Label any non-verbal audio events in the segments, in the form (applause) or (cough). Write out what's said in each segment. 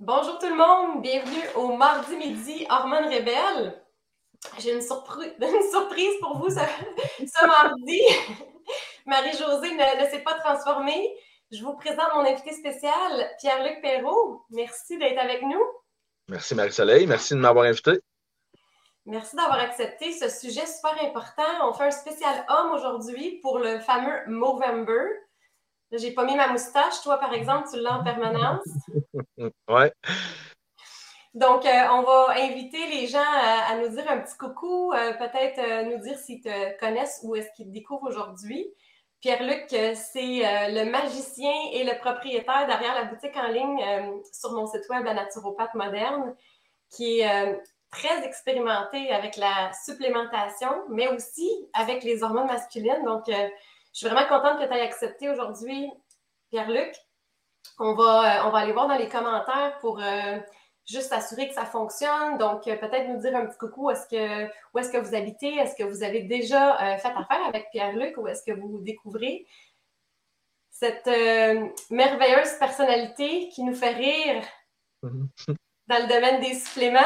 Bonjour tout le monde, bienvenue au mardi midi Hormones Rebelles. J'ai une, (laughs) surprise pour vous ce, mardi. (laughs) Marie-Josée ne, s'est pas transformée. Je vous présente mon invité spécial, Pierre-Luc Perrault. Merci d'être avec nous. Merci Marie-Soleil, merci de m'avoir invité. Merci d'avoir accepté ce sujet super important. On fait un spécial homme aujourd'hui pour le fameux Movember. J'ai pas mis ma moustache. Toi, par exemple, tu l'as en permanence. (laughs) ouais. Donc, euh, on va inviter les gens à, nous dire un petit coucou, euh, peut-être euh, nous dire s'ils te connaissent ou est-ce qu'ils te découvrent aujourd'hui. Pierre-Luc, c'est le magicien et le propriétaire derrière la boutique en ligne sur mon site web La Naturopathe Moderne, qui est très expérimenté avec la supplémentation, mais aussi avec les hormones masculines. Donc, je suis vraiment contente que tu aies accepté aujourd'hui, Pierre-Luc. On va, euh, on va aller voir dans les commentaires pour euh, juste assurer que ça fonctionne. Donc, euh, peut-être nous dire un petit coucou. Est-ce que, où est-ce que vous habitez? Est-ce que vous avez déjà fait affaire avec Pierre-Luc ou est-ce que vous découvrez? Cette merveilleuse personnalité qui nous fait rire mhm. (laughs) dans le domaine des suppléments?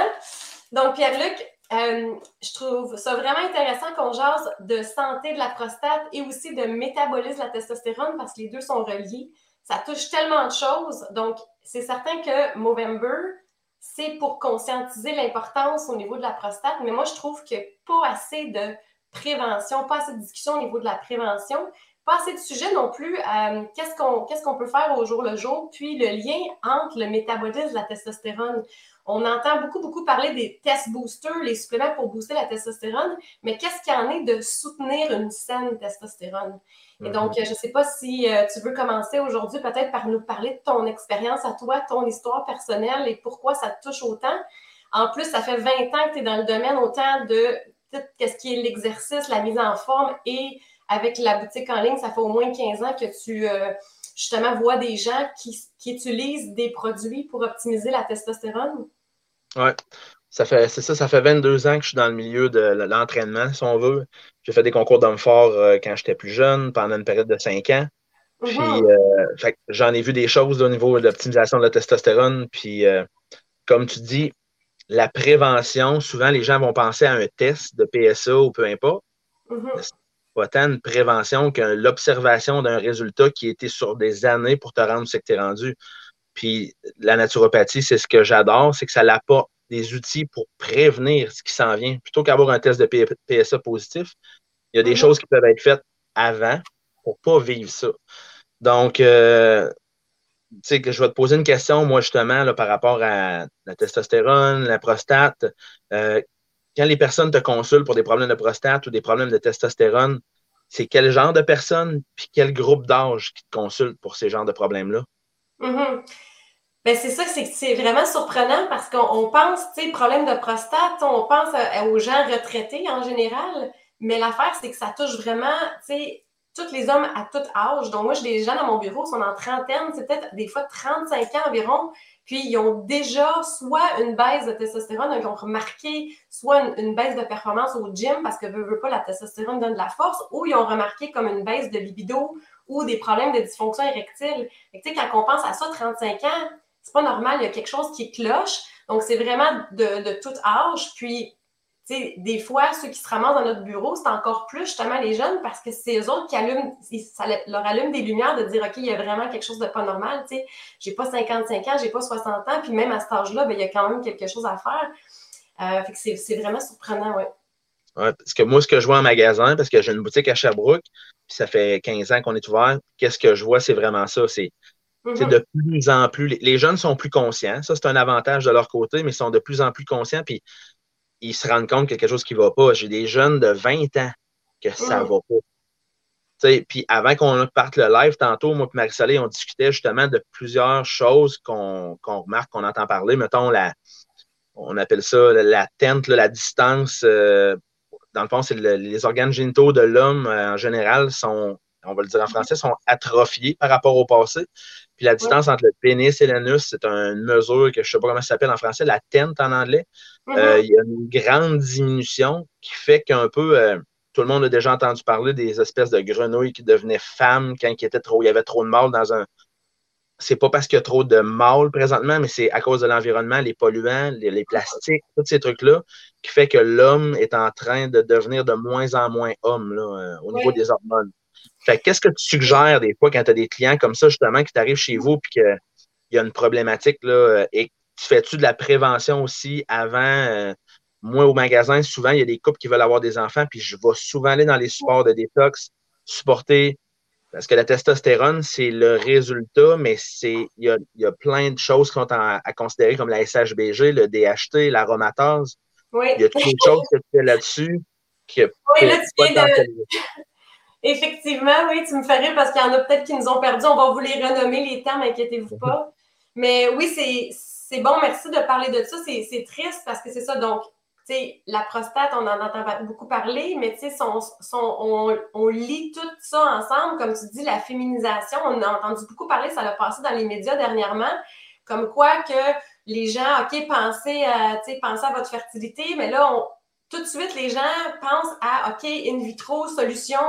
Donc, Pierre-Luc, euh, je trouve ça vraiment intéressant qu'on jase de santé de la prostate et aussi de métabolisme de la testostérone parce que les deux sont reliés. Ça touche tellement de choses. Donc, c'est certain que Movember, c'est pour conscientiser l'importance au niveau de la prostate, mais moi, je trouve qu'il n'y a pas assez de prévention, pas assez de discussion au niveau de la prévention, pas assez de sujets non plus. Euh, qu'est-ce qu'on qu'est-ce qu'on peut faire au jour le jour, puis le lien entre le métabolisme de la testostérone. On entend beaucoup, beaucoup parler des test boosters, les suppléments pour booster la testostérone, mais qu'est-ce qu'il y en est de soutenir une saine testostérone? Et donc, mhm. je ne sais pas si euh, tu veux commencer aujourd'hui peut-être par nous parler de ton expérience à toi, ton histoire personnelle et pourquoi ça te touche autant. En plus, ça fait 20 ans que tu es dans le domaine autant de qu'est-ce qui est l'exercice, la mise en forme et avec la boutique en ligne, ça fait au moins 15 ans que tu euh, justement vois des gens qui, qui, utilisent des produits pour optimiser la testostérone. Oui. Ça fait, c'est ça, ça fait 22 ans que je suis dans le milieu de l'entraînement, si on veut. J'ai fait des concours d'hommes forts euh, quand j'étais plus jeune, pendant une période de 5 ans. Puis, euh, j'en ai vu des choses au niveau de l'optimisation de la testostérone. Puis, euh, comme tu dis, la prévention, souvent les gens vont penser à un test de PSA ou peu importe. Mhm. Pas tant une prévention que l'observation d'un résultat qui a été sur des années pour te rendre ce que tu es rendu. Puis la naturopathie, c'est ce que j'adore, c'est que ça apporte des outils pour prévenir ce qui s'en vient. Plutôt qu'avoir un test de PSA positif, il y a des mhm. choses qui peuvent être faites avant pour ne pas vivre ça. Donc, euh, tu sais, que je vais te poser une question, moi, justement, là, par rapport à la testostérone, la prostate. Euh, quand les personnes te consultent pour des problèmes de prostate ou des problèmes de testostérone, c'est quel genre de personnes puis quel groupe d'âge qui te consulte pour ces genres de problèmes-là? Mm-hmm. Ben c'est ça, c'est vraiment surprenant parce qu'on pense, tu sais, problème de prostate, on pense aux gens retraités en général, mais l'affaire, c'est que ça touche vraiment, tu sais, tous les hommes à tout âge. Donc, moi, j'ai des gens dans mon bureau, sont en trentaine, c'est peut-être des fois 35 ans environ, puis ils ont déjà soit une baisse de testostérone, ils ont remarqué soit une, baisse de performance au gym parce que veut, veut pas, la testostérone donne de la force, ou ils ont remarqué comme une baisse de libido ou des problèmes de dysfonction érectile. Tu sais, quand on pense à ça, 35 ans, c'est pas normal, il y a quelque chose qui cloche. Donc, c'est vraiment de, tout âge. Puis, tu sais, des fois, ceux qui se ramassent dans notre bureau, c'est encore plus justement les jeunes parce que c'est eux autres qui allument, ça leur allume des lumières de dire, OK, il y a vraiment quelque chose de pas normal. Tu sais, j'ai pas 55 ans, j'ai pas 60 ans, puis même à cet âge-là, ben, il y a quand même quelque chose à faire. Euh, fait que c'est vraiment surprenant, ouais. Ouais, parce que moi, ce que je vois en magasin, parce que j'ai une boutique à Sherbrooke, puis ça fait 15 ans qu'on est ouvert, qu'est-ce que je vois, c'est vraiment ça. C'est mm-hmm. de plus en plus. Les, jeunes sont plus conscients. Ça, c'est un avantage de leur côté, mais ils sont de plus en plus conscients, puis ils se rendent compte qu'il y a quelque chose qui ne va pas. J'ai des jeunes de 20 ans que ça ne mm. va pas. puis avant qu'on parte le live, tantôt, moi et Marie-Soleil, on discutait justement de plusieurs choses qu'on remarque, qu'on entend parler. Mettons, la, on appelle ça la tente, la distance euh, dans le fond, c'est les organes génitaux de l'homme euh, en général sont, on va le dire en français, sont atrophiés par rapport au passé. Puis la distance entre le pénis et l'anus, c'est une mesure que je ne sais pas comment ça s'appelle en français, la tente en anglais. Mm-hmm. Euh, il y a une grande diminution qui fait qu'un peu, euh, tout le monde a déjà entendu parler des espèces de grenouilles qui devenaient femmes quand il, était trop, il y avait trop de mâles dans un, c'est pas parce qu'il y a trop de mâles présentement, mais c'est à cause de l'environnement, les polluants, les, plastiques, tous ces trucs-là, qui fait que l'homme est en train de devenir de moins en moins homme là, euh, au niveau des hormones. Fait qu'est-ce que tu suggères des fois quand tu as des clients comme ça, justement, qui t'arrivent chez vous et qu'il y a une problématique là, euh, et tu fais-tu de la prévention aussi avant? Euh, moi, au magasin, souvent, il y a des couples qui veulent avoir des enfants, puis je vais souvent aller dans les supports de détox, supporter parce que la testostérone, c'est le résultat, mais c'est il y a, plein de choses qui sont à, considérer comme la SHBG, le DHT, l'aromatase. Oui. Il y a toutes les choses que tu fais là-dessus oui, là, tu viens de... (laughs) Effectivement, oui, tu me fais rire parce qu'il y en a peut-être qui nous ont perdu. On va vous les renommer, les termes, inquiétez-vous pas. (laughs) Mais oui, c'est bon, merci de parler de ça. C'est triste parce que c'est ça. Donc, la prostate, on en entend beaucoup parler, mais on, on, lit tout ça ensemble. Comme tu dis, la féminisation, on a entendu beaucoup parler, ça a passé dans les médias dernièrement, comme quoi que les gens, OK, pensez à, à votre fertilité, mais là, tout de suite, les gens pensent à, OK, in vitro, solution.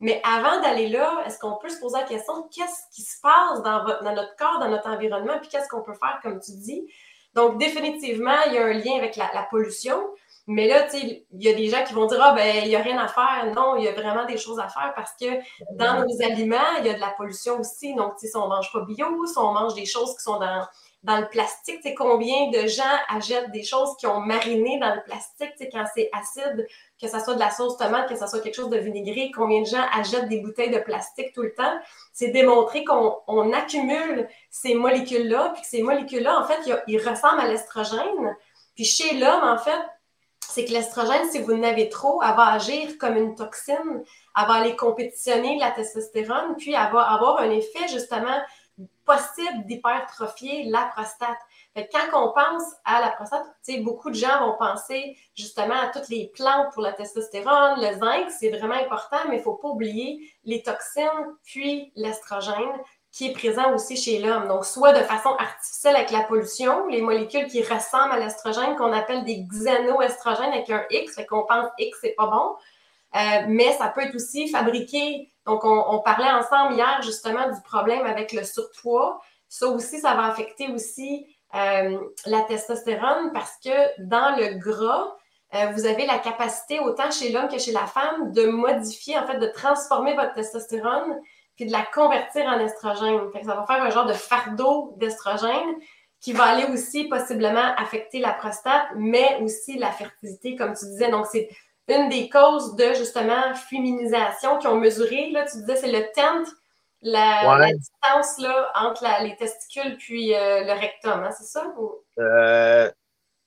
Mais avant d'aller là, est-ce qu'on peut se poser la question, qu'est-ce qui se passe dans, dans notre corps, dans notre environnement, puis qu'est-ce qu'on peut faire, comme tu dis? Donc, définitivement, il y a un lien avec la, la pollution. Mais là, il y a des gens qui vont dire Ah, ben, il n'y a rien à faire. Non, il y a vraiment des choses à faire parce que dans nos aliments, il y a de la pollution aussi. Donc, si on ne mange pas bio, si on mange des choses qui sont dans, dans le plastique, tu sais, combien de gens achètent des choses qui ont mariné dans le plastique, tu sais, quand c'est acide, que ce soit de la sauce tomate, que ce soit quelque chose de vinaigré, combien de gens achètent des bouteilles de plastique tout le temps? C'est démontré qu'on accumule ces molécules-là, puis que ces molécules-là, en fait, ils ressemblent à l'estrogène. Puis chez l'homme, en fait, c'est que l'estrogène, si vous en avez trop, elle va agir comme une toxine, elle va aller compétitionner la testostérone, puis elle va avoir un effet justement possible d'hypertrophier la prostate. quand on pense à la prostate, beaucoup de gens vont penser justement à toutes les plantes pour la testostérone, le zinc, c'est vraiment important, mais il ne faut pas oublier les toxines, puis l'estrogène, qui est présent aussi chez l'homme. Donc, soit de façon artificielle avec la pollution, les molécules qui ressemblent à l'estrogène, qu'on appelle des xénoestrogènes avec un X, fait qu'on pense X, c'est pas bon. Euh, mais ça peut être aussi fabriqué. Donc, on, parlait ensemble hier justement du problème avec le surpoids. Ça aussi, ça va affecter aussi euh, la testostérone parce que dans le gras, euh, vous avez la capacité, autant chez l'homme que chez la femme, de modifier, en fait, de transformer votre testostérone puis de la convertir en estrogène. ça va faire un genre de fardeau d'estrogène qui va aller aussi possiblement affecter la prostate, mais aussi la fertilité, comme tu disais. Donc, c'est une des causes de justement féminisation qui ont mesuré. Là, tu disais, c'est le tent, la, distance là, entre les testicules puis euh, le rectum, hein, c'est ça? Euh,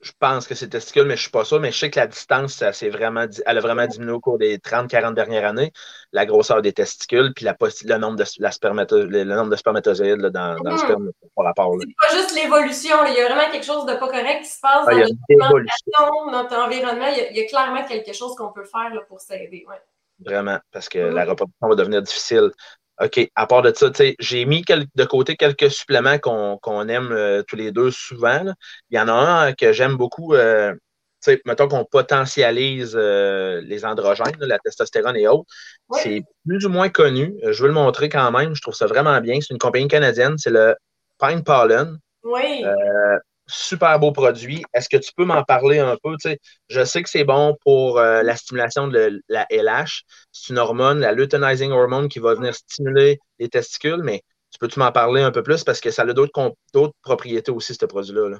je pense que c'est testicule, mais je ne suis pas sûr. Mais je sais que la distance, ça, vraiment, elle a vraiment diminué au cours des 30-40 dernières années. La grosseur des testicules, puis la, le, nombre de, la le, nombre de spermatozoïdes dans, dans, le hmm. sperme par rapport. C'est pas juste l'évolution. Il y a vraiment quelque chose de pas correct qui se passe ah, dans notre environnement. Il y, a, clairement quelque chose qu'on peut faire pour s'aider. Vraiment, parce que la reproduction va devenir difficile. OK, à part de ça, j'ai mis de côté quelques suppléments qu'on aime euh, tous les deux souvent. Il y en a un que j'aime beaucoup. Euh, mettons qu'on potentialise euh, les androgènes, la testostérone et autres. C'est plus ou moins connu. Je veux le montrer quand même. Je trouve ça vraiment bien. C'est une compagnie canadienne. C'est le Pine Pollen. Oui super beau produit. Est-ce que tu peux m'en parler un peu? je sais que c'est bon pour euh, la stimulation de la LH. C'est une hormone, la luteinizing hormone, qui va venir stimuler les testicules, mais tu peux-tu m'en parler un peu plus? Parce que ça a d'autres propriétés aussi, ce produit-là.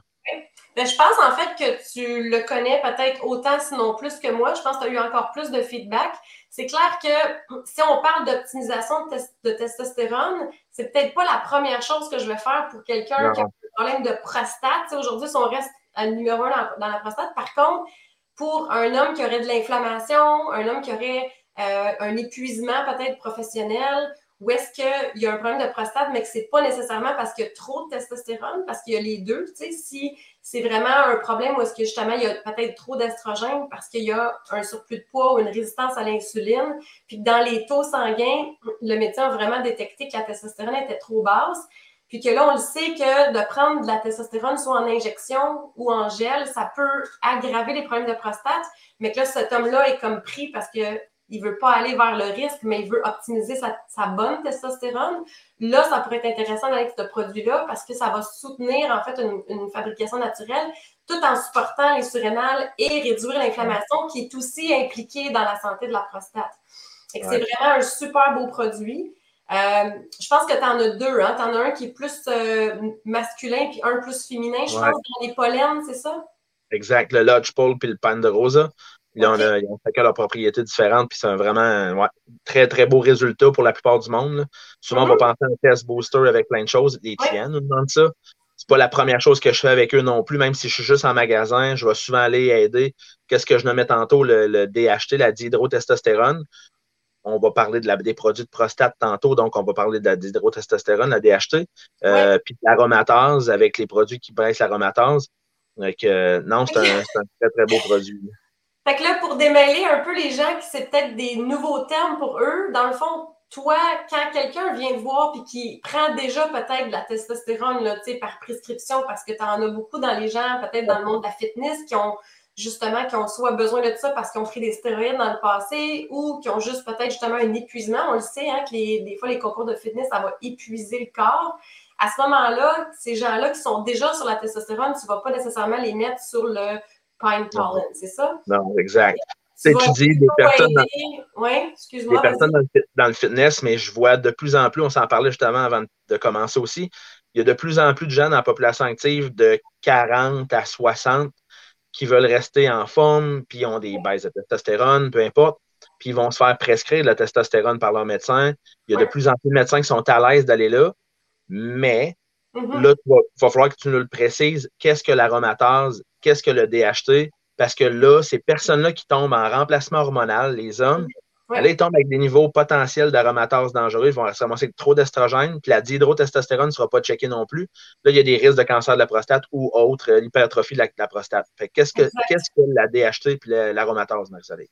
Ben, je pense en fait que tu le connais peut-être autant, sinon plus que moi. Je pense que tu as eu encore plus de feedback. C'est clair que si on parle d'optimisation de, testostérone, c'est peut-être pas la première chose que je vais faire pour quelqu'un qui a problème de prostate. Aujourd'hui, si on reste à numéro un dans, la prostate, par contre, pour un homme qui aurait de l'inflammation, un homme qui aurait euh, un épuisement peut-être professionnel, ou est-ce qu'il y a un problème de prostate, mais que ce n'est pas nécessairement parce qu'il y a trop de testostérone, parce qu'il y a les deux. Tu sais, si c'est vraiment un problème où est-ce que justement il y a peut-être trop d'estrogène parce qu'il y a un surplus de poids ou une résistance à l'insuline, puis que dans les taux sanguins, le médecin a vraiment détecté que la testostérone était trop basse, puis que là, on le sait que de prendre de la testostérone soit en injection ou en gel, ça peut aggraver les problèmes de prostate, mais que là, cet homme-là est comme pris parce que il ne veut pas aller vers le risque, mais il veut optimiser sa, bonne testostérone, là, ça pourrait être intéressant avec ce produit-là parce que ça va soutenir en fait une, fabrication naturelle tout en supportant les surrénales et réduire l'inflammation qui est aussi impliquée dans la santé de la prostate. C'est vraiment un super beau produit. Euh, je pense que tu en as deux. Hein? Tu en as un qui est plus euh, masculin puis un plus féminin. Je pense dans les pollens, c'est ça? Exact. Le Lodgepole puis le Pan ils ont chacun leurs propriétés différentes, puis c'est un vraiment ouais, très, très beau résultat pour la plupart du monde. Souvent, on va mm-hmm. penser à un test booster avec plein de choses. Les tiennes nous demandent ça. C'est pas la première chose que je fais avec eux non plus, même si je suis juste en magasin, je vais souvent aller aider. Qu'est-ce que je nommais tantôt, le, le DHT, la dihydrotestostérone? On va parler de la, des produits de prostate tantôt, donc on va parler de la dihydrotestostérone, la DHT, euh, puis de l'aromatase avec les produits qui baissent l'aromatase. Donc, euh, non, c'est un, très, très beau produit. Fait que là, pour démêler un peu les gens qui c'est peut-être des nouveaux termes pour eux, dans le fond, toi, quand quelqu'un vient te voir puis qui prend déjà peut-être de la testostérone là, par prescription, parce que tu en as beaucoup dans les gens, peut-être dans le monde de la fitness, qui ont justement, qui ont soit besoin de ça parce qu'ils ont pris des stéroïdes dans le passé ou qui ont juste peut-être justement un épuisement. On le sait, hein, que des fois, les concours de fitness, ça va épuiser le corps. À ce moment-là, ces gens-là qui sont déjà sur la testostérone, tu ne vas pas nécessairement les mettre sur le pine pollen, c'est ça? Non, exact. Tu, tu dis des personnes, dans, des personnes dans, le, fitness, mais je vois de plus en plus, on s'en parlait justement avant de commencer aussi, il y a de plus en plus de gens dans la population active de 40 à 60 qui veulent rester en forme, puis ont des baisses de testostérone, peu importe, puis ils vont se faire prescrire de la testostérone par leur médecin. Il y a de plus en plus de médecins qui sont à l'aise d'aller là, mais mm-hmm. là, il va, falloir que tu nous le précises. Qu'est-ce que l'aromatase? Qu'est-ce que le DHT? Parce que là, ces personnes-là qui tombent en remplacement hormonal, les hommes, Là, ils tombent avec des niveaux potentiels d'aromatase dangereux. Ils vont se ramasser avec trop d'estrogène. Puis la dihydrotestostérone ne sera pas checkée non plus. Là, il y a des risques de cancer de la prostate ou autre, euh, l'hypertrophie de, la, prostate. Fait qu'est-ce que, qu'est-ce que la DHT et l'aromatase, Marie-Soleil?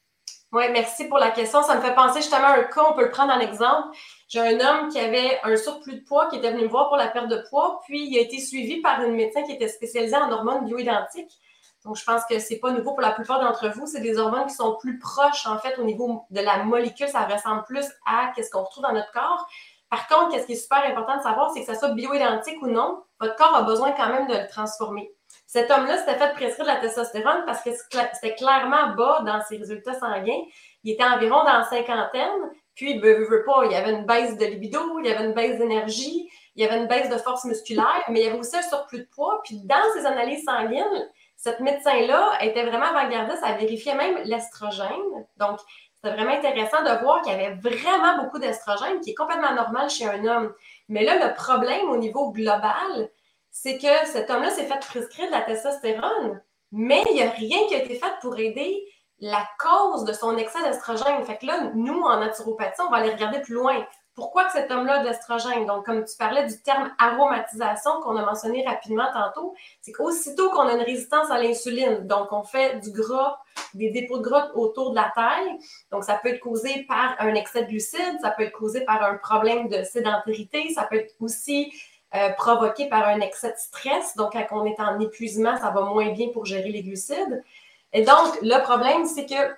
Oui, merci pour la question. Ça me fait penser justement à un cas, on peut le prendre en exemple. J'ai un homme qui avait un surplus de poids, qui était venu me voir pour la perte de poids, puis il a été suivi par une médecin qui était spécialisée en hormones bioidentiques. Donc, je pense que c'est pas nouveau pour la plupart d'entre vous. C'est des hormones qui sont plus proches, en fait, au niveau de la molécule. Ça ressemble plus à ce qu'on retrouve dans notre corps. Par contre, qu'est-ce qui est super important de savoir, c'est que ça soit bioidentique ou non, votre corps a besoin quand même de le transformer. Cet homme-là s'était fait prescrire de la testostérone parce que c'était clairement bas dans ses résultats sanguins. Il était environ dans la cinquantaine, puis veut, veut pas, il y avait une baisse de libido, il y avait une baisse d'énergie, il y avait une baisse de force musculaire, mais il y avait aussi un surplus de poids. Puis dans ses analyses sanguines, cette médecin-là était vraiment avant-gardiste, elle vérifiait même l'estrogène. Donc, c'était vraiment intéressant de voir qu'il y avait vraiment beaucoup d'estrogène, qui est complètement normal chez un homme. Mais là, le problème au niveau global, c'est que cet homme-là s'est fait prescrire de la testostérone, mais il n'y a rien qui a été fait pour aider la cause de son excès d'estrogène. Fait que là, nous, en naturopathie, on va aller regarder plus loin. Pourquoi cet homme-là a? Donc, comme tu parlais du terme aromatisation qu'on a mentionné rapidement tantôt, c'est qu'aussitôt qu'on a une résistance à l'insuline, donc on fait du gras, des dépôts de gras autour de la taille, donc ça peut être causé par un excès de glucides, ça peut être causé par un problème de sédentarité, ça peut être aussi euh, provoqué par un excès de stress. Donc, quand on est en épuisement, ça va moins bien pour gérer les glucides. Et donc, le problème, c'est que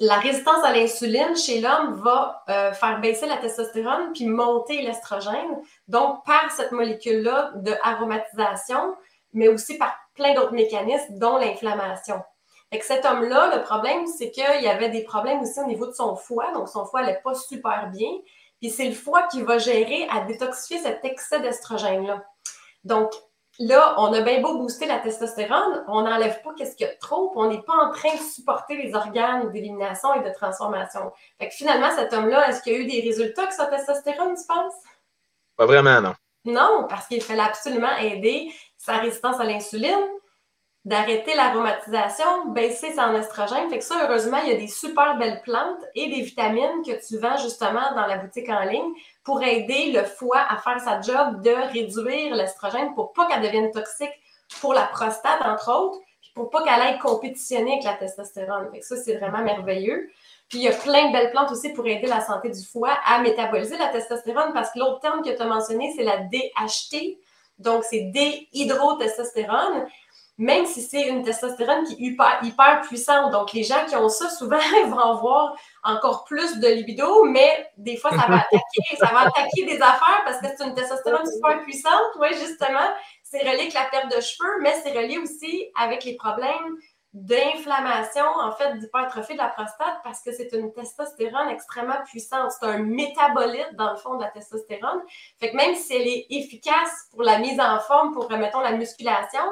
la résistance à l'insuline chez l'homme va euh, faire baisser la testostérone puis monter l'estrogène. Donc, par cette molécule-là de aromatisation, mais aussi par plein d'autres mécanismes, dont l'inflammation. Fait que cet homme-là, le problème, c'est qu'il y avait des problèmes aussi au niveau de son foie. Donc, son foie n'allait pas super bien. Puis, c'est le foie qui va gérer à détoxifier cet excès d'estrogène-là. Donc, là, on a bien beau booster la testostérone, on n'enlève pas qu'est-ce qu'il y a de trop, on n'est pas en train de supporter les organes d'élimination et de transformation. Fait que finalement, cet homme-là, est-ce qu'il y a eu des résultats avec sa testostérone, tu penses? Pas vraiment, non. Non, parce qu'il fallait absolument aider sa résistance à l'insuline, d'arrêter l'aromatisation, baisser son estrogène. Fait que ça, heureusement, il y a des super belles plantes et des vitamines que tu vends justement dans la boutique en ligne pour aider le foie à faire sa job de réduire l'estrogène pour pas qu'elle devienne toxique pour la prostate, entre autres, puis pour pas qu'elle aille compétitionner avec la testostérone. Fait que ça, c'est vraiment merveilleux. Puis il y a plein de belles plantes aussi pour aider la santé du foie à métaboliser la testostérone parce que l'autre terme que tu as mentionné, c'est la DHT. Donc, c'est déhydrotestostérone. Même si c'est une testostérone qui est hyper, hyper puissante. Donc, les gens qui ont ça, souvent, (laughs) ils vont avoir encore plus de libido, mais des fois, ça va (laughs) attaquer, ça va attaquer des affaires parce que c'est une testostérone super puissante. Oui, justement, c'est relié avec la perte de cheveux, mais c'est relié aussi avec les problèmes d'inflammation, en fait, d'hypertrophie de la prostate parce que c'est une testostérone extrêmement puissante. C'est un métabolite, dans le fond, de la testostérone. Fait que même si elle est efficace pour la mise en forme, pour, remettons, la musculation,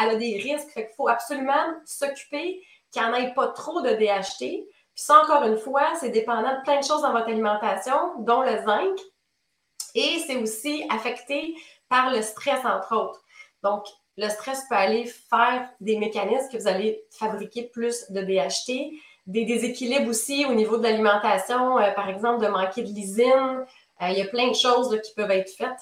elle a des risques. Fait qu'il faut absolument s'occuper qu'il n'y en ait pas trop de DHT. Puis ça, encore une fois, c'est dépendant de plein de choses dans votre alimentation, dont le zinc. Et c'est aussi affecté par le stress, entre autres. Donc, le stress peut aller faire des mécanismes que vous allez fabriquer plus de DHT, des déséquilibres aussi au niveau de l'alimentation, euh, par exemple de manquer de lysine. Euh, il y a plein de choses qui peuvent être faites.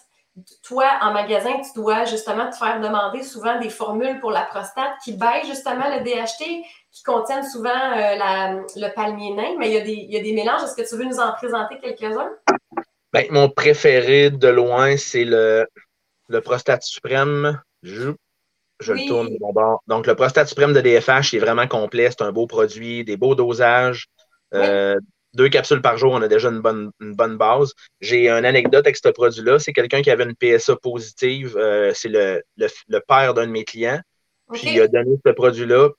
Toi, en magasin, tu dois justement te faire demander souvent des formules pour la prostate qui baissent justement le DHT, qui contiennent souvent euh, le palmier nain, mais il y, a des, mélanges. Est-ce que tu veux nous en présenter quelques-uns? Ben, mon préféré de loin, c'est le, le prostate suprême. Je je le tourne mon bord. Donc, le prostate suprême de DFH, est vraiment complet. C'est un beau produit, des beaux dosages. Euh, deux capsules par jour, on a déjà une bonne, une bonne base. J'ai une anecdote avec ce produit-là. C'est quelqu'un qui avait une PSA positive. Euh, c'est le, le, père d'un de mes clients. Puis il a donné ce produit-là.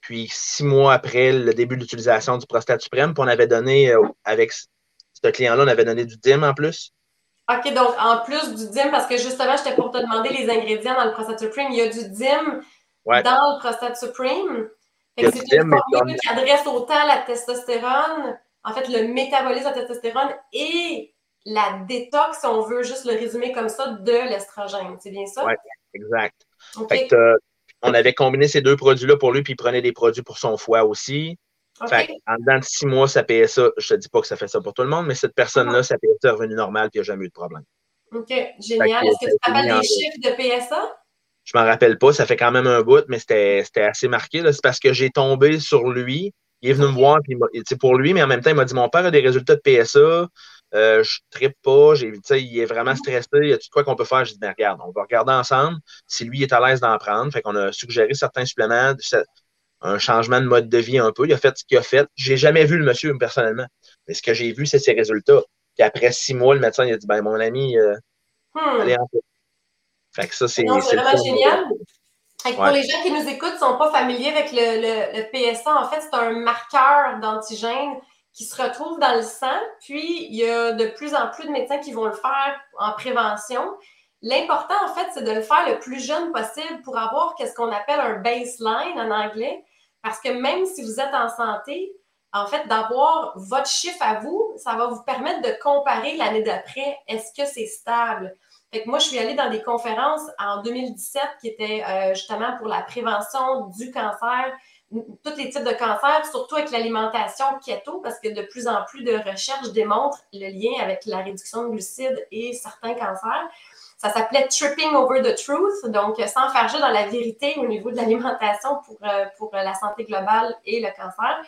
Puis six mois après le début de l'utilisation du prostate suprême, puis on avait donné, euh, avec ce client-là, on avait donné du DIM en plus. OK, donc en plus du DIM, parce que justement, j'étais pour te demander les ingrédients dans le Prostate Supreme, il y a du DIM dans le Prostate Supreme. C'est une formule qui adresse autant la testostérone, en fait, le métabolisme de la testostérone et la détox, si on veut juste le résumer comme ça, de l'estrogène. C'est bien ça? Oui, exact. on avait combiné ces deux produits-là pour lui, puis il prenait des produits pour son foie aussi. Fait en dedans de six mois, sa PSA, je te dis pas que ça fait ça pour tout le monde, mais cette personne-là, sa PSA est revenue normale et il n'y a jamais eu de problème. OK, génial. Est-ce que tu te rappelles des chiffres de PSA? Je ne m'en rappelle pas, ça fait quand même un bout, mais c'était assez marqué. C'est parce que j'ai tombé sur lui. Il est venu me voir, puis pour lui, mais en même temps, il m'a dit Mon père a des résultats de PSA, euh, je ne trippe pas, il est vraiment mm-hmm. stressé, y a tout quoi qu'on peut faire? Je dis, ben, regarde, on va regarder ensemble si lui est à l'aise d'en prendre. Fait qu'on a suggéré certains suppléments, un changement de mode de vie un peu. Il a fait ce qu'il a fait. J'ai jamais vu le monsieur personnellement. Mais ce que j'ai vu, c'est ses résultats. Puis après six mois, le médecin il a dit ben mon ami, euh, hmm. allez en Fait que ça, c'est. vraiment génial. Pour les gens qui nous écoutent, ne sont pas familiers avec le, PSA, en fait, c'est un marqueur d'antigène qui se retrouve dans le sang. Puis, il y a de plus en plus de médecins qui vont le faire en prévention. L'important, en fait, c'est de le faire le plus jeune possible pour avoir ce qu'on appelle un baseline en anglais. Parce que même si vous êtes en santé, en fait, d'avoir votre chiffre à vous, ça va vous permettre de comparer l'année d'après. Est-ce que c'est stable? Fait que moi, je suis allée dans des conférences en 2017 qui étaient euh, justement pour la prévention du cancer, tous les types de cancers, surtout avec l'alimentation keto, parce que de plus en plus de recherches démontrent le lien avec la réduction de glucides et certains cancers. Ça s'appelait Tripping Over the Truth, donc s'enfarger dans la vérité au niveau de l'alimentation pour, euh, pour la santé globale et le cancer.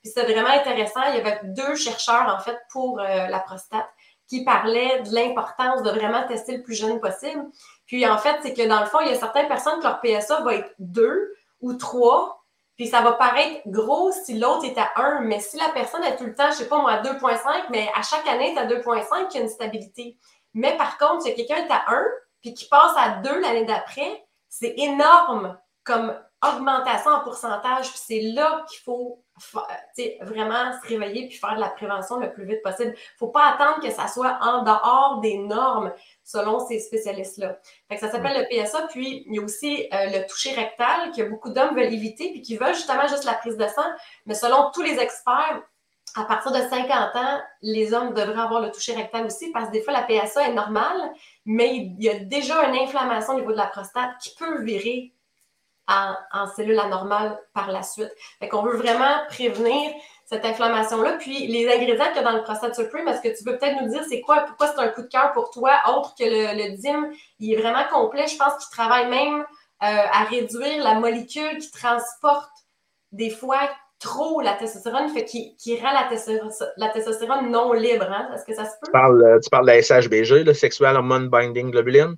Puis c'était vraiment intéressant. Il y avait deux chercheurs, en fait, pour euh, la prostate qui parlaient de l'importance de vraiment tester le plus jeune possible. Puis en fait, c'est que dans le fond, il y a certaines personnes que leur PSA va être 2 ou 3, puis ça va paraître gros si l'autre est à 1, mais si la personne est tout le temps, je sais pas moi, à 2.5, mais à chaque année, tu à 2.5, il y a une stabilité. Mais par contre, si quelqu'un est à 1 puis qui passe à 2 l'année d'après, c'est énorme comme augmentation en pourcentage. C'est là qu'il faut vraiment se réveiller puis faire de la prévention le plus vite possible. Il ne faut pas attendre que ça soit en dehors des normes selon ces spécialistes-là. Ça s'appelle le PSA. Puis il y a aussi euh, le toucher rectal que beaucoup d'hommes veulent éviter puis qui veulent justement juste la prise de sang. Mais selon tous les experts, à partir de 50 ans, les hommes devraient avoir le toucher rectal aussi parce que des fois, la PSA est normale, mais il y a déjà une inflammation au niveau de la prostate qui peut virer en, en cellule anormale par la suite. Fait qu'on veut vraiment prévenir cette inflammation-là. Puis les ingrédients qu'il y a dans le prostate supreme, est-ce que tu peux peut-être nous dire c'est quoi, pourquoi c'est un coup de cœur pour toi, autre que le, DIM, il est vraiment complet. Je pense qu'il travaille même euh, à réduire la molécule qui transporte des fois trop la testostérone, fait qui, rend la testostérone, non libre. Hein? Est-ce que ça se peut? Tu parles, euh, tu parles de la SHBG, le Sexual Hormone Binding Globulin. oui,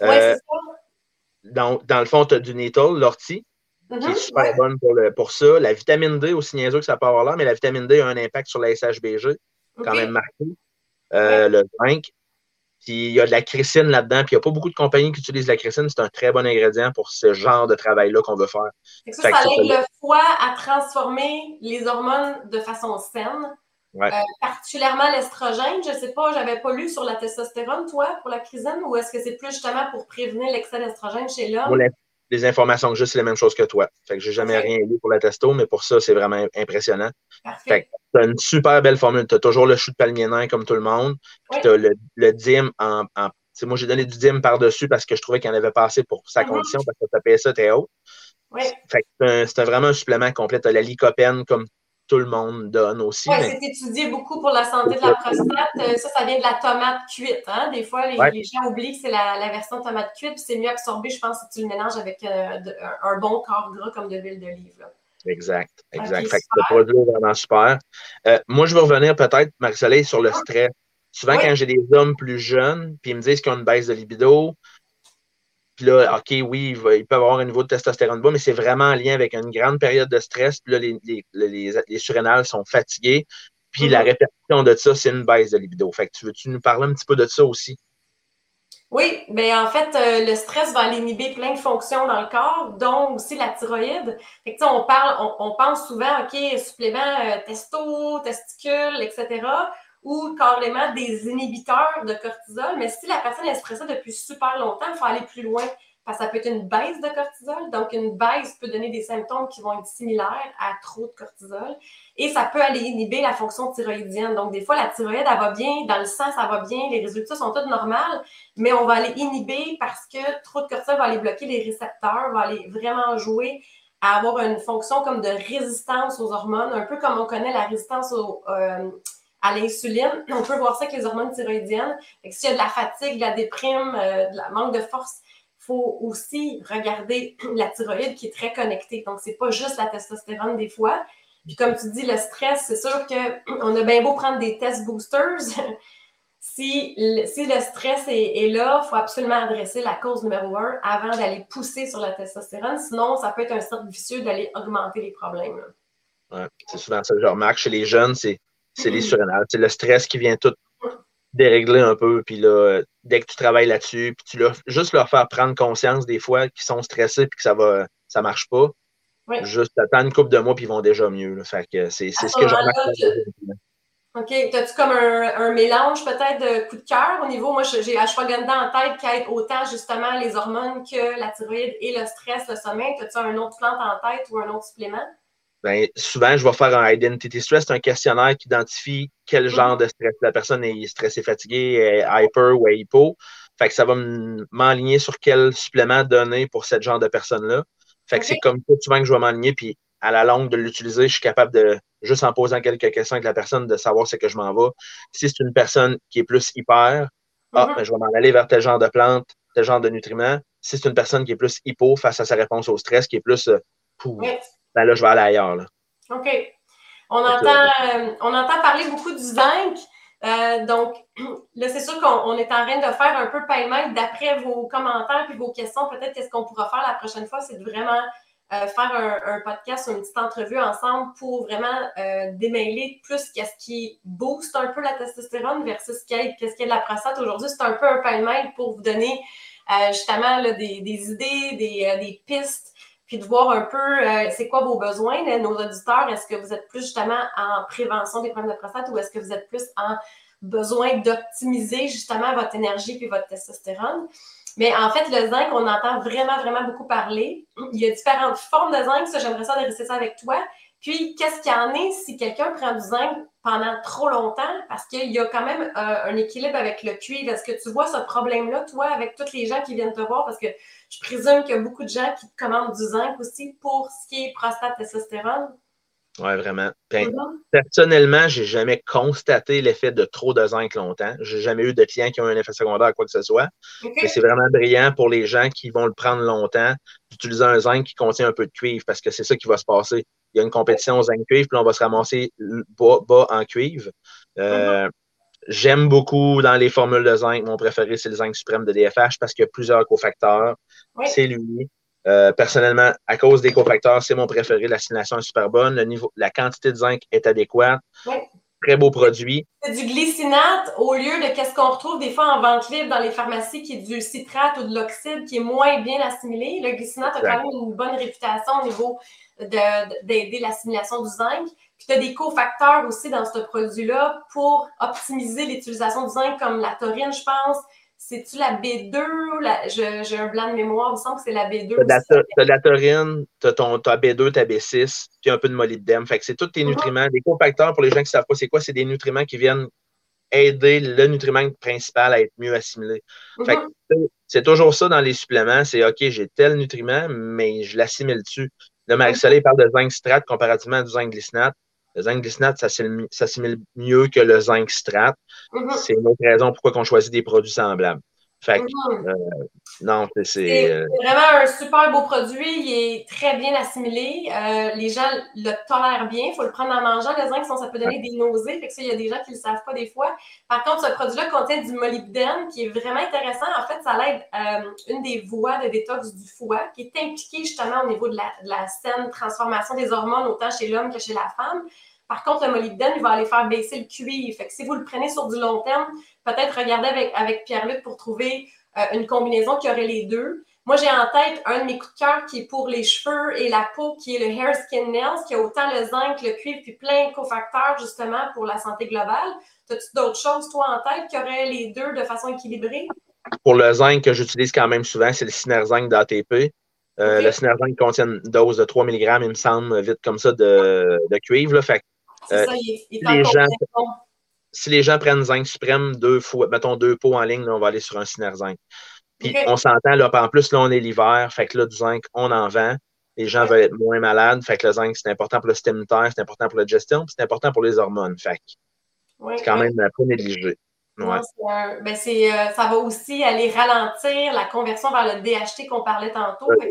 c'est euh, ça. Dans, dans, le fond, tu as du Netol, l'ortie. qui est mhm, super bonne pour, le, pour ça. La vitamine D, aussi niaiseux que ça peut avoir là, mais la vitamine D a un impact sur la SHBG, quand même marqué. Euh, le zinc. Puis il y a de la chrysine là-dedans, puis il n'y a pas beaucoup de compagnies qui utilisent la chrysine. C'est un très bon ingrédient pour ce genre de travail-là qu'on veut faire. Ça, ça, aide le foie à transformer les hormones de façon saine. Euh, particulièrement l'estrogène, je ne sais pas, j'avais pas lu sur la testostérone, toi, pour la chrysine, ou est-ce que c'est plus justement pour prévenir l'excès d'estrogène chez l'homme? Les informations que j'ai, c'est la même chose que toi. Fait que j'ai jamais rien lu pour la testo, mais pour ça, c'est vraiment impressionnant. Fait que t'as une super belle formule. Tu as toujours le chou de palmier nain comme tout le monde. Puis tu as le, le DIM en. en moi, j'ai donné du DIM par-dessus parce que je trouvais qu'il en avait pas assez pour sa mm-hmm. condition, parce que ta PSA était haut. Fait que c'est vraiment un supplément complet. Tu as la lycopène comme tout le monde donne aussi. Oui, c'est étudié beaucoup pour la santé de la prostate. Euh, ça, ça vient de la tomate cuite. Hein? Des fois, les, gens oublient que c'est la, version tomate cuite, puis c'est mieux absorbé, je pense, si tu le mélanges avec euh, un bon corps gras comme de l'huile d'olive. Exact, exact. fait que le produit est vraiment super. Euh, moi, je veux revenir peut-être, Marie-Soleil, sur le stress. Souvent, quand j'ai des hommes plus jeunes, puis ils me disent qu'ils ont une baisse de libido, puis là, OK, oui, il, peut avoir un niveau de testostérone bas, mais c'est vraiment en lien avec une grande période de stress. Puis là, les, surrénales sont fatigués. Puis la mhm. répétition de ça, c'est une baisse de libido. Fait que tu veux-tu nous parler un petit peu de ça aussi? Oui, bien en fait, euh, le stress va inhiber plein de fonctions dans le corps, dont aussi la thyroïde. Fait que, on parle, on, pense souvent, OK, supplément euh, testo, testicules, etc ou carrément des inhibiteurs de cortisol. Mais si la personne est stressée depuis super longtemps, il faut aller plus loin. Parce que ça peut être une baisse de cortisol. Donc, une baisse peut donner des symptômes qui vont être similaires à trop de cortisol. Et ça peut aller inhiber la fonction thyroïdienne. Donc, des fois, la thyroïde, elle va bien, dans le sang, ça va bien, les résultats sont tous normaux, mais on va aller inhiber parce que trop de cortisol va aller bloquer les récepteurs, va aller vraiment jouer à avoir une fonction comme de résistance aux hormones, un peu comme on connaît la résistance aux, euh, à l'insuline. On peut voir ça avec les hormones thyroïdiennes. S'il y a de la fatigue, de la déprime, euh, de la manque de force, il faut aussi regarder (clears throat) la thyroïde qui est très connectée. Donc, c'est pas juste la testostérone des fois. Puis comme tu dis, le stress, c'est sûr qu'on (clears throat) a bien beau prendre des tests boosters. (laughs) si, le, si le stress est, là, il faut absolument adresser la cause numéro un avant d'aller pousser sur la testostérone. Sinon, ça peut être un cercle vicieux d'aller augmenter les problèmes. C'est souvent ça que je remarque chez les jeunes, c'est c'est les surrénales. C'est le stress qui vient tout dérégler un peu. Puis là, dès que tu travailles là-dessus, puis tu leur, juste leur faire prendre conscience des fois qu'ils sont stressés puis que ça va ça marche pas. Juste attendre une couple de mois puis ils vont déjà mieux. Fait que c'est, ce que je remarque. OK. As-tu comme un, mélange peut-être de coup de cœur au niveau, moi j'ai ashwagandha en tête qui aide autant justement les hormones que la thyroïde et le stress, le sommeil. As-tu un autre plante en tête ou un autre supplément? Ben, souvent, je vais faire un identity stress, c'est un questionnaire qui identifie quel mhm. genre de stress la personne est stressée, fatiguée, est hyper ou hypo. Fait que ça va m'enligner sur quel supplément donner pour ce genre de personne-là. Fait que c'est comme ça souvent que je vais m'enligner, puis à la longue de l'utiliser, je suis capable de, juste en posant quelques questions avec la personne, de savoir ce que je m'en vais. Si c'est une personne qui est plus hyper, ah, mhm. ben, je vais m'en aller vers tel genre de plante, tel genre de nutriments. Si c'est une personne qui est plus hypo face à sa réponse au stress, qui est plus euh, ben là, je vais aller ailleurs. Là. OK. On entend, euh, on entend parler beaucoup du zinc. Euh, donc, (clears throat) là, c'est sûr qu'on est en train de faire un peu pêle d'après vos commentaires et vos questions. Peut-être qu'est-ce qu'on pourra faire la prochaine fois, c'est de vraiment euh, faire un, podcast ou une petite entrevue ensemble pour vraiment démêler plus qu'est-ce qui booste un peu la testostérone versus qu'est-ce qui est de la prostate. Aujourd'hui, c'est un peu un pêle pour vous donner justement des, idées, des, des pistes puis de voir un peu euh, c'est quoi vos besoins, nos auditeurs. Est-ce que vous êtes plus justement en prévention des problèmes de prostate ou est-ce que vous êtes plus en besoin d'optimiser justement votre énergie puis votre testostérone? Mais en fait, le zinc, on entend vraiment, vraiment beaucoup parler. Il y a différentes formes de zinc, ça, j'aimerais ça adresser ça avec toi. Puis, qu'est-ce qu'il y en est si quelqu'un prend du zinc pendant trop longtemps? Parce qu'il y a quand même euh, un équilibre avec le cuivre. Est-ce que tu vois ce problème-là, toi, avec tous les gens qui viennent te voir? Parce que je présume qu'il y a beaucoup de gens qui te commandent du zinc aussi pour ce qui est prostate testostérone. Oui, vraiment. Ben. Personnellement, je n'ai jamais constaté l'effet de trop de zinc longtemps. Je n'ai jamais eu de clients qui ont un effet secondaire à quoi que ce soit. Mais c'est vraiment brillant pour les gens qui vont le prendre longtemps d'utiliser un zinc qui contient un peu de cuivre parce que c'est ça qui va se passer. Il y a une compétition zinc-cuivre, puis on va se ramasser bas, en cuivre. Euh, mm-hmm. J'aime beaucoup dans les formules de zinc. Mon préféré, c'est le zinc suprême de DFH parce qu'il y a plusieurs cofacteurs. C'est lui. Euh, personnellement, à cause des cofacteurs, c'est mon préféré. L'assimilation est super bonne. Le niveau, la quantité de zinc est adéquate. Très beau produit. C'est du glycinate au lieu de ce qu'on retrouve des fois en vente libre dans les pharmacies qui est du citrate ou de l'oxyde qui est moins bien assimilé. Le glycinate a quand même une bonne réputation au niveau d'aider l'assimilation du zinc. Puis tu as des cofacteurs aussi dans ce produit-là pour optimiser l'utilisation du zinc, comme la taurine, je pense. C'est-tu la B2? J'ai un blanc de mémoire, il me semble que c'est la B2. Tu as, la taurine, tu as, ton, B2, ta B6, puis un peu de molybdène. Fait que c'est tous tes mhm. nutriments. Des cofacteurs, pour les gens qui ne savent pas c'est quoi, c'est des nutriments qui viennent aider le nutriment principal à être mieux assimilé. Mhm. c'est toujours ça dans les suppléments. C'est OK, j'ai tel nutriment, mais je l'assimile dessus. Là, Marie-Soleil parle de zinc citrate comparativement à du zinc glycinate. Le zinc glycinate s'assimile mieux que le zinc citrate. Mm-hmm. C'est une autre raison pourquoi on choisit des produits semblables. Fait que, mm-hmm. euh, non, c'est. Euh, vraiment un super beau produit. Il est très bien assimilé. Euh, les gens le tolèrent bien. Il faut le prendre en mangeant. Le zinc, sinon ça peut donner des nausées. Fait que ça, il y a des gens qui ne le savent pas des fois. Par contre, ce produit-là contient du molybdène qui est vraiment intéressant. En fait, ça l'aide une des voies de détox du foie qui est impliquée justement au niveau de la, de la saine transformation des hormones, autant chez l'homme que chez la femme. Par contre, le molybdène, il va aller faire baisser le QI. Fait que si vous le prenez sur du long terme, peut-être regarder avec, avec Pierre-Luc pour trouver euh, une combinaison qui aurait les deux. Moi, j'ai en tête un de mes coups de cœur qui est pour les cheveux et la peau, qui est le Hair Skin Nails, qui a autant le zinc, le cuivre, puis plein de cofacteurs justement pour la santé globale. As-tu d'autres choses, toi, en tête, qui auraient les deux de façon équilibrée? Pour le zinc que j'utilise quand même souvent, c'est le Synerzinc d'ATP. Euh, Le Synerzinc contient une dose de 3 mg, il me semble, vite comme ça, de, de cuivre. Là. Fait euh, les gens, si les gens prennent zinc suprême deux fois, mettons deux pots en ligne, on va aller sur un zinc. Puis on s'entend, là, en plus, là, on est l'hiver, fait que là, du zinc, on en vend. Les gens veulent être moins malades, fait que le zinc, c'est important pour le système immunitaire, c'est important pour la gestion, c'est important pour les hormones. Fait c'est quand même pas Ben euh, ça va aussi aller ralentir la conversion vers le DHT qu'on parlait tantôt. c'est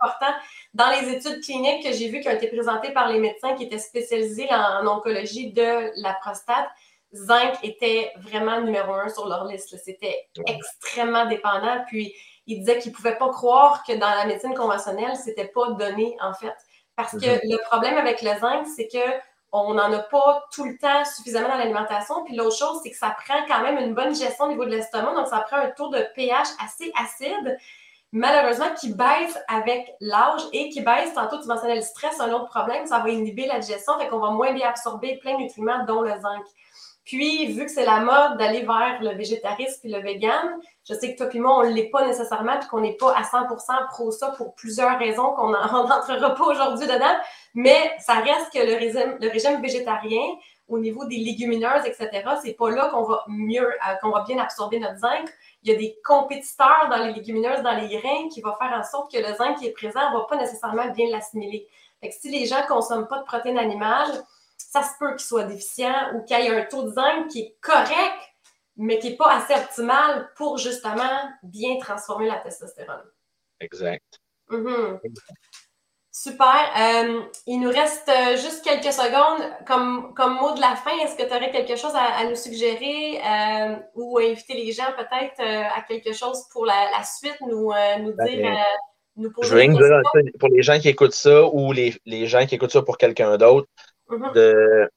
important. Dans les études cliniques que j'ai vues qui ont été présentées par les médecins qui étaient spécialisés en, oncologie de la prostate, zinc était vraiment numéro un sur leur liste. C'était extrêmement dépendant. Puis, ils disaient qu'ils ne pouvaient pas croire que dans la médecine conventionnelle, ce n'était pas donné, en fait. Parce que mm-hmm. le problème avec le zinc, c'est que on n'en a pas tout le temps suffisamment dans l'alimentation. Puis l'autre chose, c'est que ça prend quand même une bonne gestion au niveau de l'estomac. Donc, ça prend un taux de pH assez acide, malheureusement, qui baisse avec l'âge et qui baisse, tantôt tu mentionnais le stress, un autre problème, ça va inhiber la digestion, fait qu'on va moins bien absorber plein de nutriments, dont le zinc. Puis, vu que c'est la mode d'aller vers le végétarisme et le vegan, je sais que toi et moi, on ne l'est pas nécessairement, puis qu'on n'est pas à 100% pro ça pour plusieurs raisons qu'on (laughs) n'entrera pas aujourd'hui dedans, mais ça reste que le régime, végétarien, au niveau des légumineuses, etc., c'est pas là qu'on va mieux, euh, qu'on va bien absorber notre zinc. Il y a des compétiteurs dans les légumineuses, dans les grains, qui vont faire en sorte que le zinc qui est présent ne va pas nécessairement bien l'assimiler. Fait que si les gens ne consomment pas de protéines animales, ça se peut qu'il soit déficient ou qu'il y ait un taux de zinc qui est correct, mais qui n'est pas assez optimal pour justement bien transformer la testostérone. Exact. Mm-hmm. Super. Euh, il nous reste euh, juste quelques secondes. Comme, comme mot de la fin, est-ce que tu aurais quelque chose à, nous suggérer euh, ou inviter les gens peut-être à quelque chose pour la, suite, nous, nous ben, dire, nous poser Je pour les gens qui écoutent ça ou les, les gens qui écoutent ça pour quelqu'un d'autre, Mm-hmm. de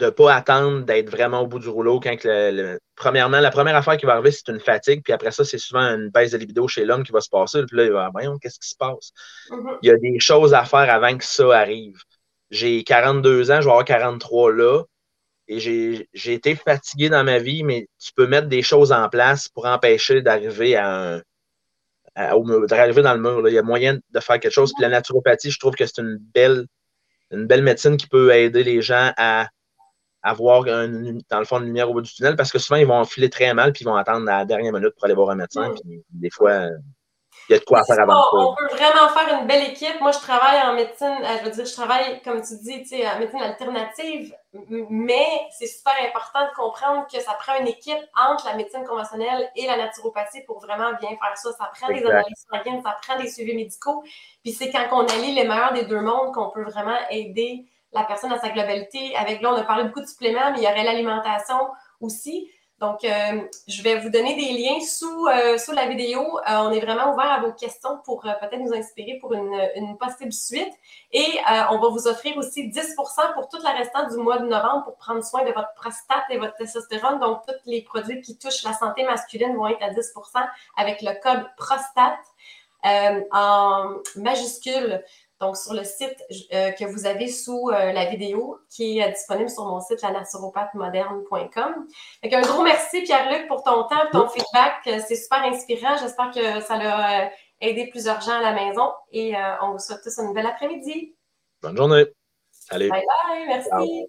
ne pas attendre d'être vraiment au bout du rouleau quand le, premièrement, la première affaire qui va arriver, c'est une fatigue, puis après ça, c'est souvent une baisse de libido chez l'homme qui va se passer. Puis là, il va voyons, qu'est-ce qui se passe? Mm-hmm. Il y a des choses à faire avant que ça arrive. J'ai 42 ans, je vais avoir 43 là, et j'ai été fatigué dans ma vie, mais tu peux mettre des choses en place pour empêcher d'arriver à un d'arriver dans le mur. Il y a moyen de faire quelque chose. Puis la naturopathie, je trouve que c'est une belle une belle médecine qui peut aider les gens à avoir, dans le fond, une lumière au bout du tunnel parce que souvent, ils vont filer très mal puis ils vont attendre la dernière minute pour aller voir un médecin. Mm. Puis des fois, il y a de quoi faire avant On peut vraiment faire une belle équipe. Moi, je travaille en médecine, euh, je veux dire, je travaille, comme tu dis, en médecine alternative, mais c'est super important de comprendre que ça prend une équipe entre la médecine conventionnelle et la naturopathie pour vraiment bien faire ça. Ça prend des analyses sanguines, ça prend des suivis médicaux. Puis c'est quand on allie les meilleurs des deux mondes qu'on peut vraiment aider la personne à sa globalité. Avec là, on a parlé beaucoup de suppléments, mais il y aurait l'alimentation aussi. Donc, euh, je vais vous donner des liens sous, euh, sous la vidéo. Euh, on est vraiment ouvert à vos questions pour peut-être nous inspirer pour une, une possible suite. Et on va vous offrir aussi 10% pour toute la restante du mois de novembre pour prendre soin de votre prostate et votre testostérone. Donc, tous les produits qui touchent la santé masculine vont être à 10% avec le code prostate en majuscule donc sur le site euh, que vous avez sous euh, la vidéo qui est disponible sur mon site lanaturopathemoderne.com. Un gros merci Pierre-Luc pour ton temps, ton feedback. Euh, c'est super inspirant. J'espère que ça a aidé plusieurs gens à la maison et on vous souhaite tous une belle après-midi. Bonne journée. Allez. Bye bye. Merci.